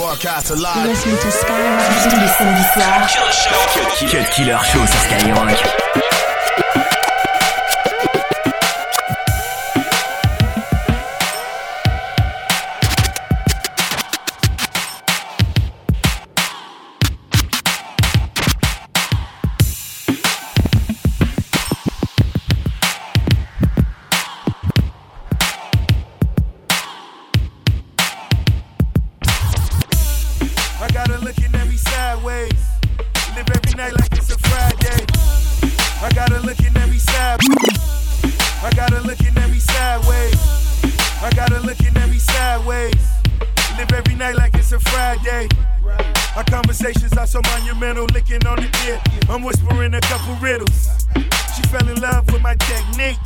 broadcast live. Listen to Skyrock tous les samedis soirs. Cut Killer Show sur Skyrock. I so monumental, licking on the ear. I'm whispering a couple riddles. She fell in love with my technique.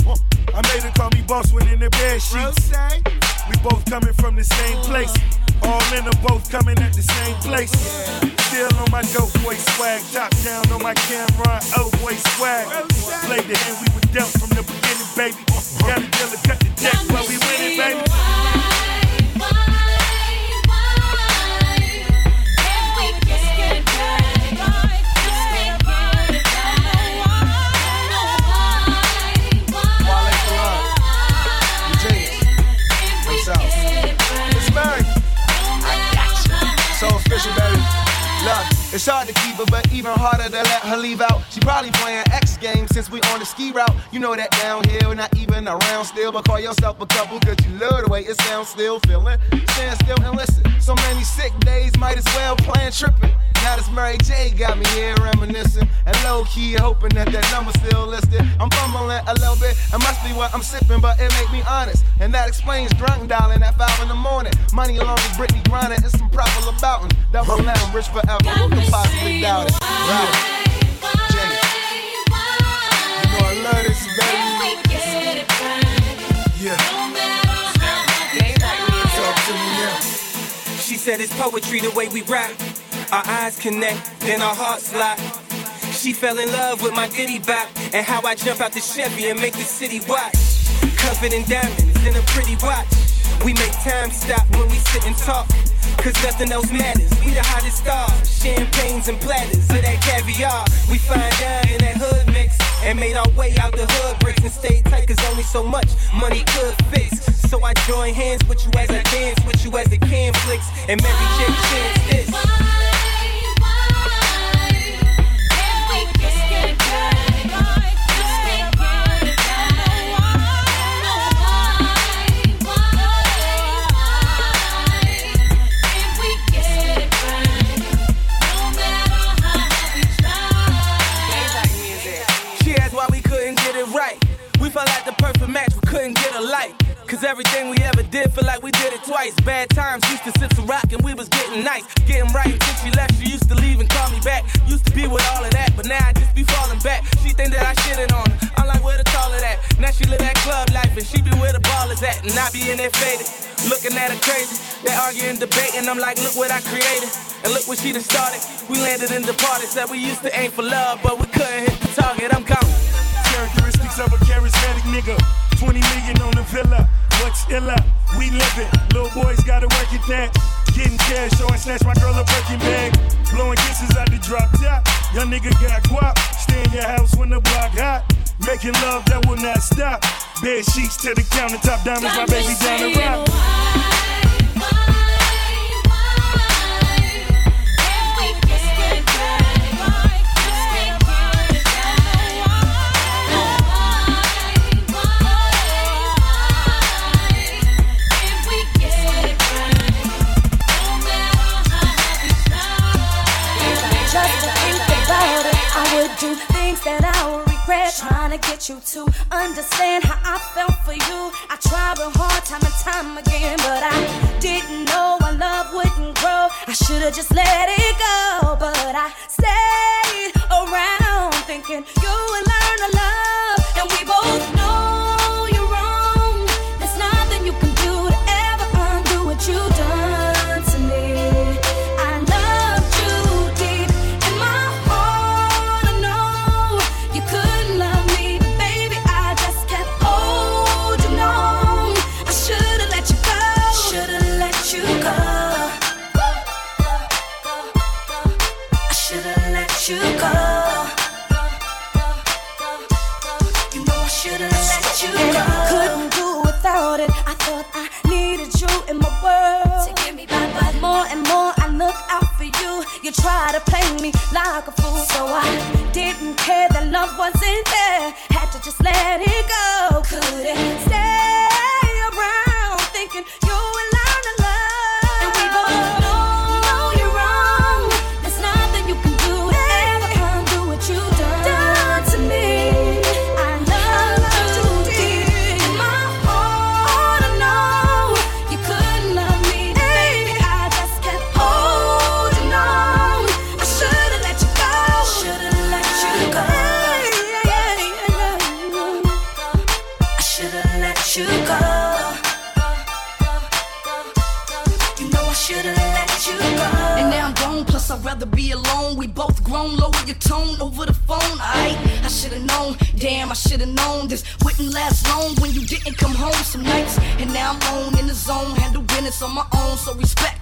I made her call me boss when in the bed sheets. We both coming from the same place. All in the both coming at the same place. Still on my dope boy swag, top down on my camera, oh boy swag. Played the hand we were dealt from the beginning, baby. Got a deal to cut the deck while we winning, it, baby. It's hard to keep her, but even harder to let her leave out probably playing X games since we on the ski route. You know that downhill, not even around still, but call yourself a couple, cause you love the way it sounds still feeling. Stand still and listen. So many sick days, might as well plan tripping. Now this Mary J got me here reminiscing and low key hoping that that number still listed. I'm fumbling a little bit, it must be what I'm sipping, but it make me honest. And that explains drunk dialing at five in the morning. Money along with Britney grinding and some proper abouting. That will let him rich forever. Who can possibly doubt it? Right. Said it's poetry the way we rap. Our eyes connect, then our hearts lock. She fell in love with my goodie bop and how I jump out the Chevy and make the city watch. Covered in diamonds in a pretty watch. We make time stop when we sit and talk. Cause nothing else matters. We the hottest stars. Champagnes and platters of that caviar. We find out in that hood mix and made our way out the hood bricks and stayed tight cause only so much money could fix. So I join hands with you as I dance with you as the can flicks and Mary J chants this. Everything we ever did feel like we did it twice. Bad times used to sit to rock and we was getting nice. Getting right until she left. She used to leave and call me back. Used to be with all of that, but now I just be falling back. She think that I shitted on her. I'm like, where the taller that? Now she live that club life and she be where the ball is at. And I be in there faded. Looking at her crazy. They arguing, debating. I'm like, look what I created. And look what she done started. We landed in the party. Said we used to aim for love, but we couldn't hit the target. I'm gone. Characteristics of a charismatic nigga. 20 million on the villa what's illa? We it. Little boys gotta work it that. Getting cash, so I snatch my girl a Birkin bag. Blowing kisses out the drop top. Young nigga got guap. Stay in your house when the block hot. Making love that will not stop. Bed sheets to the countertop. Diamonds, my baby down the rock. Respect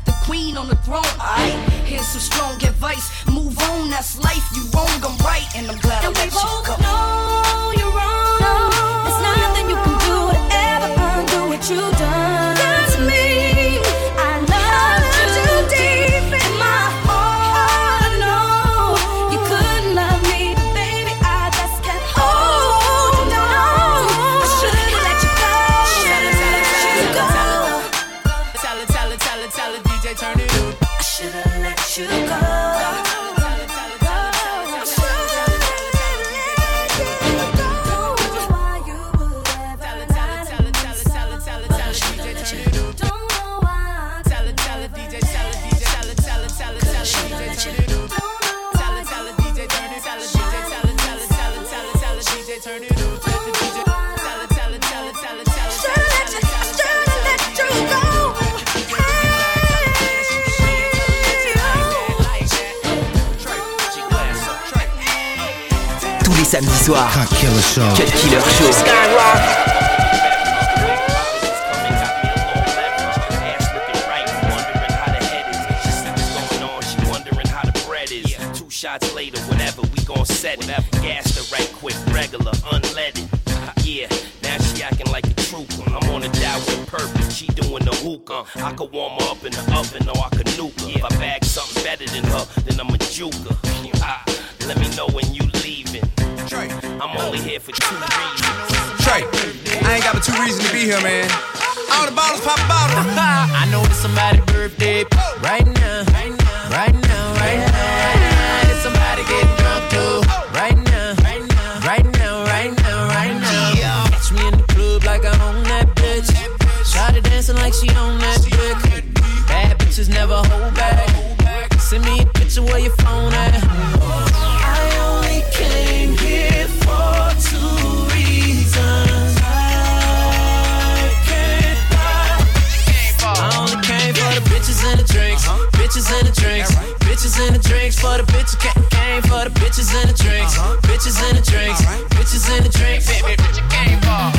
Tous les samedis soirs. Cut Killer Show. Cut Killer Show. Two shots later, whenever we gon' set it. Gas the right quick, regular, unleaded. Yeah, now she acting like a trooper. I'm on a dial with purpose. She doing the hookah. I could warm her up in the oven or I Two reasons to be here, man. All the bottles pop a bottle. I know it's somebody's birthday right now, right now, Baby, get your up.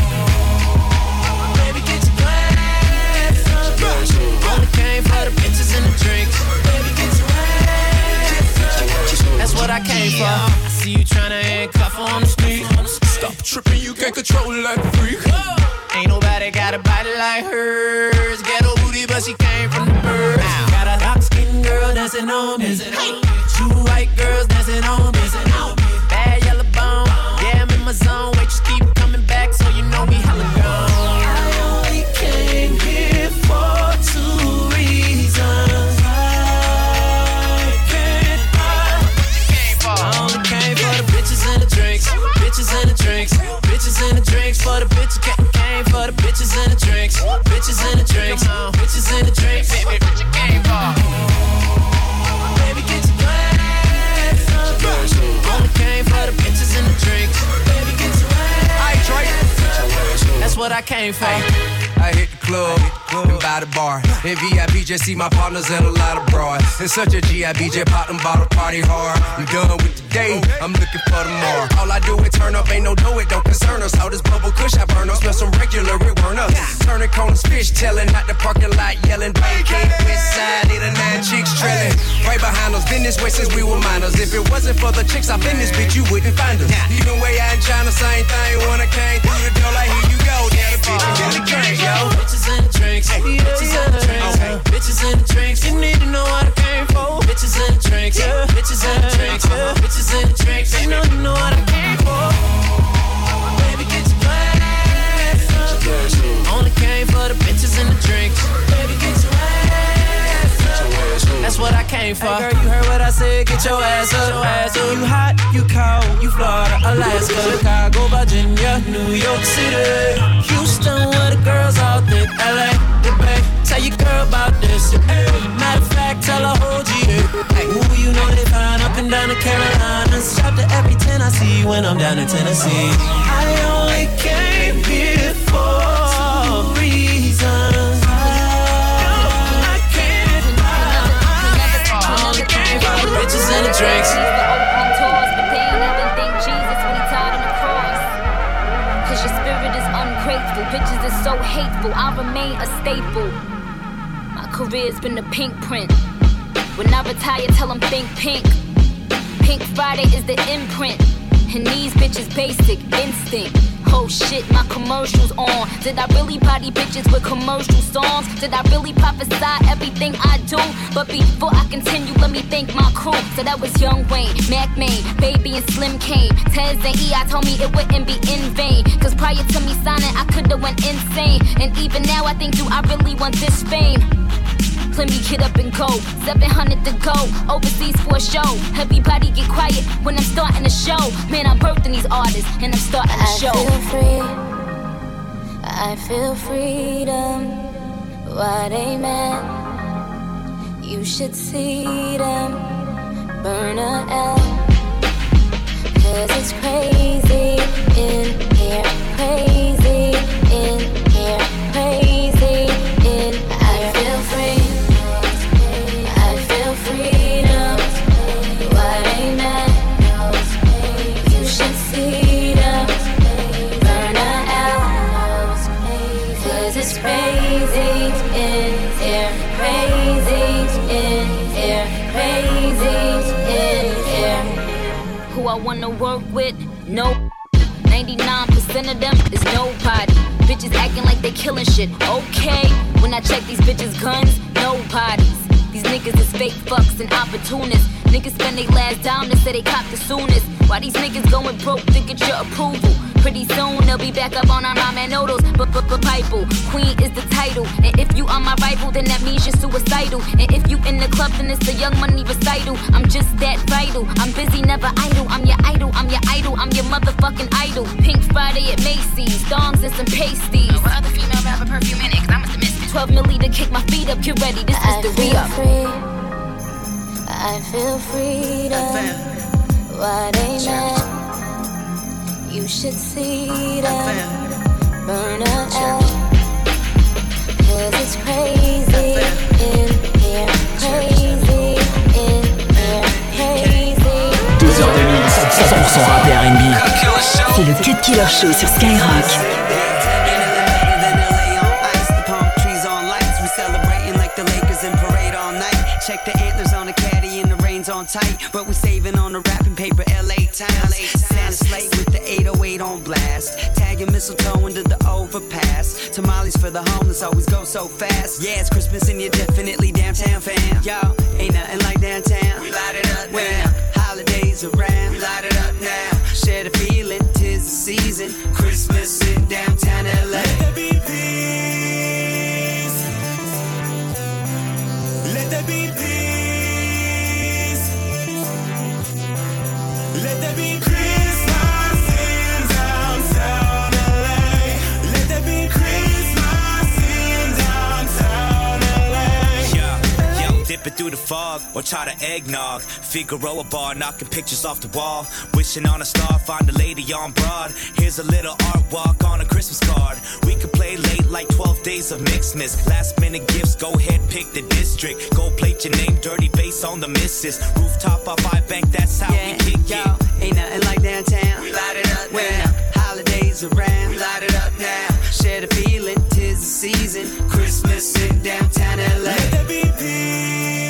Only came for the and the drinks. Baby, get your ass up. That's what I came for. I see you tryna handcuff on the street. Stop tripping, you can't control freak. Ain't nobody got a body like hers. Ghetto booty, but she came from the. Got a girl dancing on me. Two white girls dancing on me. Bad yellow bone. Yeah, I'm in my zone. Bitches and the drinks. Bitches and the drinks. For the bitches came, came for the bitches and the drinks. Bitches and the drinks. Bitches and the drinks. Baby, bitch, came for. Baby, get your glass up. Only came for the bitches and the drinks. Baby, get your ass. That's what I came for. I hit the club and by the bar. In VIP, just see my partners and a lot of broad. It's such a GIB, just pop them bottle party hard. I'm done with the day, I'm looking for tomorrow. All I do is turn up, ain't no do it, don't concern us. All this bubble kush I burn up, smell some regular, it weren't us. Turning corners, fish telling, out the parking lot yelling. Barricade, west side, eight or nine chicks trailing. Right behind us, been this way since we were minors. If it wasn't for the chicks, I've been this bitch, you wouldn't find us. Even way out in China, same thing. When I came through the door, like here you go, yeah, the bitch really crank, yo. Bitches and the drinks. Ay, yeah, bitches yeah, in the drinks. Yeah. Bitches in the drinks. You need to know what I came for. Bitches in the drinks. Yeah. Bitches in the drinks. Yeah. Uh-huh. Bitches in the drinks. You know you know what I came for. Baby, get your ass up. Only came for the bitches in the drinks. Baby, get your ass up. That's what I came for. Hey, girl, Get your ass up. You hot, you cold, you Florida, Alaska, Chicago, Virginia, New York City, Houston, where the girls all think LA, the Bay. Tell your girl about this. Matter of fact, tell her whole GA. Hey, ooh, you know they fine up and down the Carolinas. Shop to every 10 I see when I'm down in Tennessee. I only came here For the bitches and the drinks. Your spirit is ungrateful. Bitches is so hateful. I remain a staple. My career's been a pink print. When I retire, tell them think pink. Pink Friday is the imprint. And these bitches basic instinct. Oh shit, my commercials on. Did I really body bitches with commercial songs? Did I really prophesy everything I do? But before I continue, let me thank my crew. So that was Young Wayne, Mack Maine, Baby and Slim Kane. Tez and E.I. told me it wouldn't be in vain. Cause prior to me signing, I could've went insane. And even now I think, do I really want this fame? Me get up and go. 700 to go. Overseas for a show. Everybody get quiet when I'm starting a show. Man, I'm birthing these artists and I'm starting a show. I feel free. I feel freedom. What they mad? You should see them burn her I wanna work with? No. 99% of them is nobody. Bitches acting like they killing shit. Okay. When I check these bitches' guns, no bodies. These niggas is fake fucks and opportunists. Niggas spend their last dime to say they cop the soonest. Why these niggas going broke to get your approval? Pretty soon they'll be back up on our ramen noodles. But but but Bible, Queen is the title. And if you are my rival, then that means you're suicidal. And if you in the club, then it's the Young Money recital. I'm just that vital. I'm busy, never idle. I'm your idol. I'm your idol. I'm your motherfucking idol. Pink Friday at Macy's, thongs and some pasties. What other female rapper perfume in it? 'Cause I must have missed it. 12 milli to kick my feet up. Get ready. This is I the feel re-up. free. I feel freedom. Why they mad? You should see them burn out. Cause it's crazy in here. Crazy in here. Crazy. Deux heures de mix, 100% rap et R&B. C'est le Cut Killer Show sur Skyrock. On tight. But we saving on the wrapping paper, LA times. Santa slate with the 808 on blast. Tagging mistletoe into the overpass. Tamales for the homeless always go so fast. Yeah, it's Christmas and you're definitely downtown fam. Yo, ain't nothing like downtown. We light it up when the holidays around. We light it up now. Share the feeling, tis the season. Christmas in downtown LA. Let there be peace. Yo, yo, through the fog or try to eggnog. Figueroa bar, knocking pictures off the wall. Wishing on a star, find a lady on broad. Here's a little art walk on a Christmas card. We could play late like 12 days of Mixmas. Last minute gifts, go ahead, pick the district. Go plate your name, dirty bass on the missus. Rooftop off I bank, that's how we kick Yo, it. ain't nothing like downtown. We light it up when the holidays around. We light it up now. Share the feeling, tis the season. Christmas in downtown LA. Let there be peace.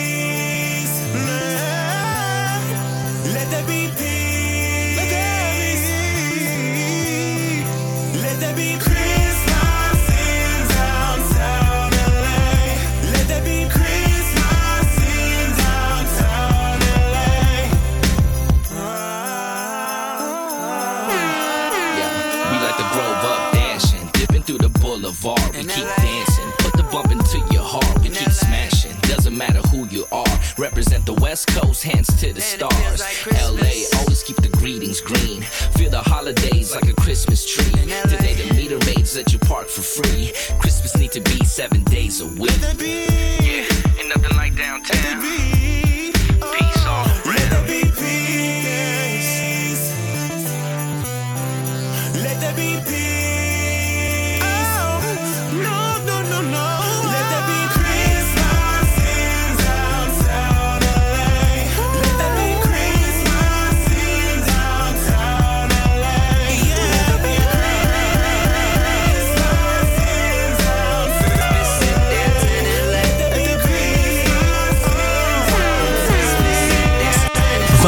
Represent the West Coast, hands to the stars. LA, always keep the greetings green. Feel the holidays like a Christmas tree. Today the meter maids let you park for free. Christmas need to be seven days a week. Yeah, ain't nothing like downtown. Peace all around.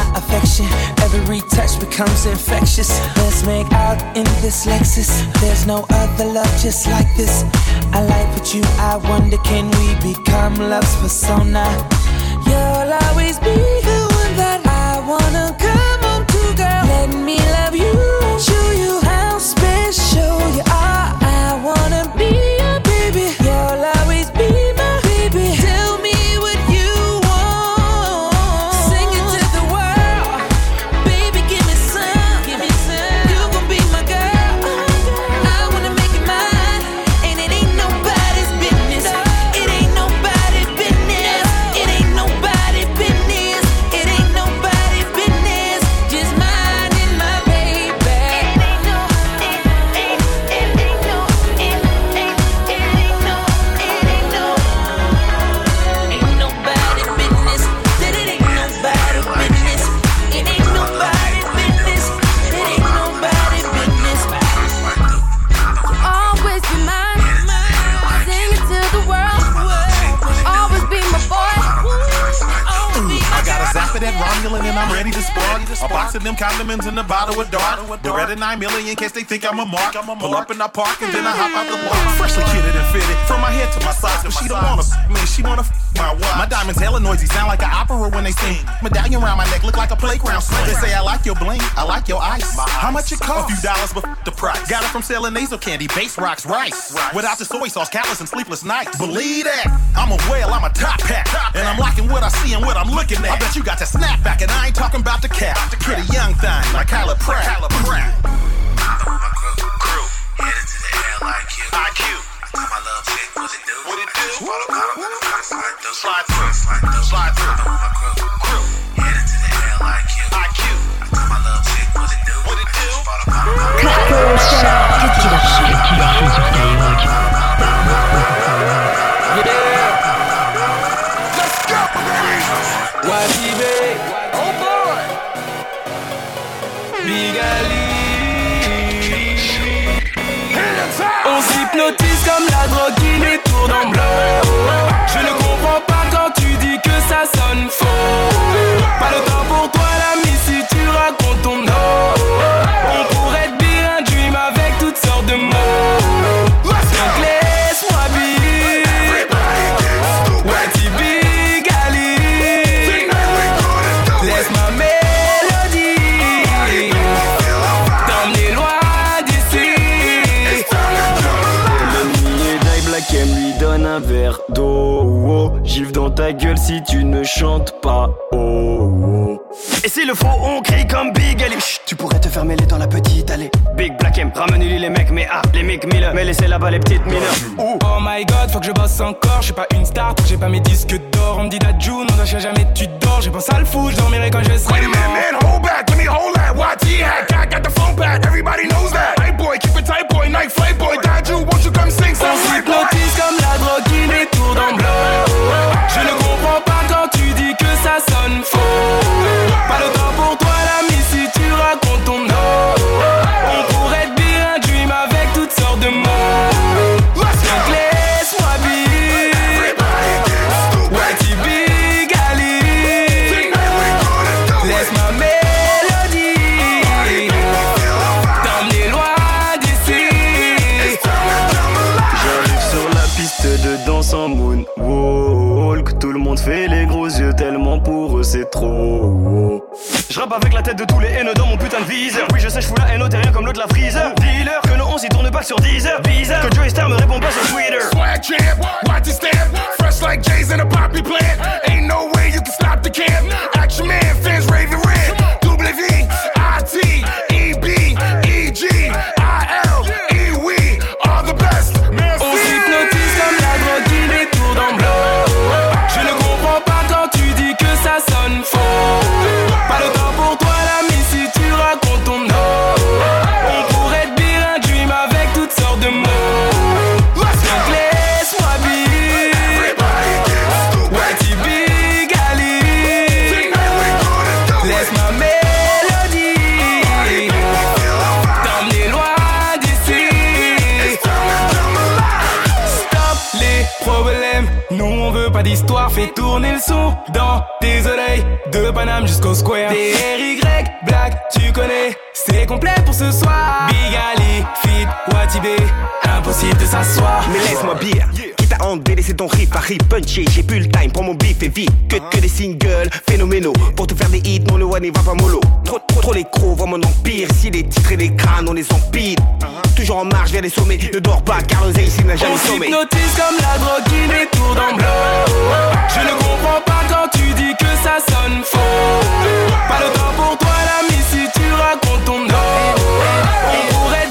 My affection. Every touch becomes infectious. Let's make out in this Lexus. There's no other love just like this. I like with you. I wonder can we become love's persona? You'll always be the one that I wanna come home to, girl. Let me love you condiments in the bottle with dark. Beretta 9 million in case they think I'm a mark. i'm a Pull up in I park and then I hop out the mm. block. Freshly kitted and fitted from my head to my socks. But she don't wanna f- me, she wanna f- my watch. My diamonds hella noisy, sound like an opera when they sing. Medallion around my neck look like a playground swing. They say I like your bling, I like your ice. How much it cost? A few dollars, but f- the price. Got it from selling nasal candy, base rocks, rice. Without the soy sauce, callous and sleepless nights. Mm. Believe that. I'm a whale, I'm a top hat. And I'm liking what I see and what I'm looking at. I bet you got to snap back, and I ain't talking about the cat. Pretty young thing, like Kyla Pratt. Kyla Pratt. Slide through, slide through. Mais laissez là-bas les petites mineurs. Oh my god, faut que je bosse encore, je suis pas une star, j'ai pas mes disques d'or. On me dit d'adjoune, on ne jamais, tu dors. J'ai pensé à le foot, je dormirai quand je serai mort. de tous les haineux dans mon putain de viseur. Oui, je sais, je fous la haine, t'es rien comme l'autre la freezer. Dealer, que nos 11 ils tournent pas sur 10 heures. Bizarre, que Joey Star me répond pas sur Twitter. Swag champ, watch it stamp. Fresh like Jay's in a poppy plant. Ain't no way you can stop the camp. Action man, fans raving. l'histoire fait tourner le son dans tes oreilles. De Paname jusqu'au square. T-R-Y, black, tu connais complet pour ce soir. Big Ali, Fit, Watibé, impossible de s'asseoir. Mais laisse-moi bien. Yeah t'as engueulé, laissé ton riff à rip puncher. J'ai plus le time, prends mon beef et vite. Que, que des singles phénoménaux. Pour te faire des hits, non, le one il va pas mollo. Trop, trop, trop les crocs, vois mon empire. Si les titres et les crânes, on les empile. Toujours en marche vers les sommets. Ne dors pas, car l'oseille ici n'a jamais sommé. On comme la drogue qui en blanc. Je ne comprends pas quand tu dis que ça sonne faux. Pas le temps pour toi, l'ami quand on dort. On pourrait